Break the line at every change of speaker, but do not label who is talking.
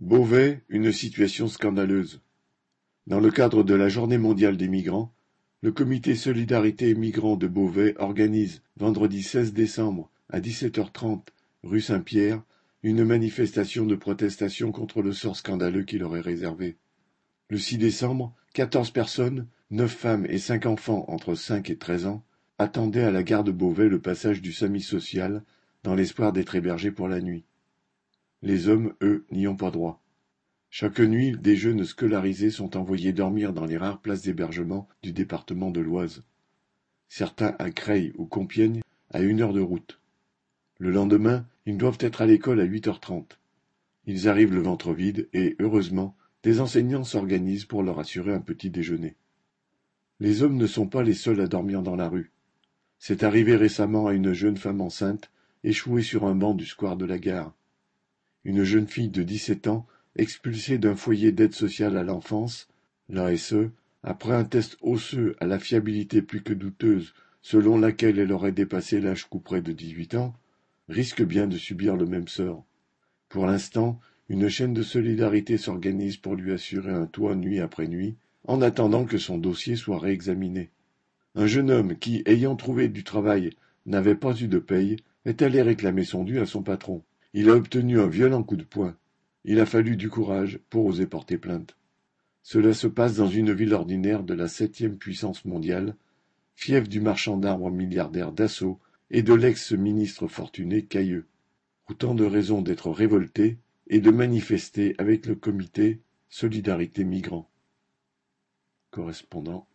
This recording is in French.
Beauvais, une situation scandaleuse. Dans le cadre de la Journée mondiale des migrants, le comité Solidarité Migrants de Beauvais organise, vendredi 16 décembre, à 17h30, rue Saint-Pierre, une manifestation de protestation contre le sort scandaleux qui leur est réservé. Le 6 décembre, quatorze personnes, neuf femmes et cinq enfants entre cinq et treize ans, attendaient à la gare de Beauvais le passage du SAMI social dans l'espoir d'être hébergés pour la nuit. Les hommes, eux, n'y ont pas droit. Chaque nuit, des jeunes scolarisés sont envoyés dormir dans les rares places d'hébergement du département de l'Oise. Certains à Creil ou Compiègne, à une heure de route. Le lendemain, ils doivent être à l'école à huit heures trente. Ils arrivent le ventre vide et, heureusement, des enseignants s'organisent pour leur assurer un petit déjeuner. Les hommes ne sont pas les seuls à dormir dans la rue. C'est arrivé récemment à une jeune femme enceinte, échouée sur un banc du square de la gare. Une jeune fille de dix-sept ans, expulsée d'un foyer d'aide sociale à l'enfance, l'ASE, après un test osseux à la fiabilité plus que douteuse selon laquelle elle aurait dépassé l'âge couperé de dix-huit ans, risque bien de subir le même sort. Pour l'instant, une chaîne de solidarité s'organise pour lui assurer un toit nuit après nuit, en attendant que son dossier soit réexaminé. Un jeune homme qui, ayant trouvé du travail, n'avait pas eu de paye, est allé réclamer son dû à son patron. Il a obtenu un violent coup de poing. Il a fallu du courage pour oser porter plainte. Cela se passe dans une ville ordinaire de la septième puissance mondiale, fief du marchand d'arbres milliardaire Dassault et de l'ex-ministre fortuné Cailleux. Autant de raisons d'être révolté et de manifester avec le comité Solidarité Migrants. Correspondant.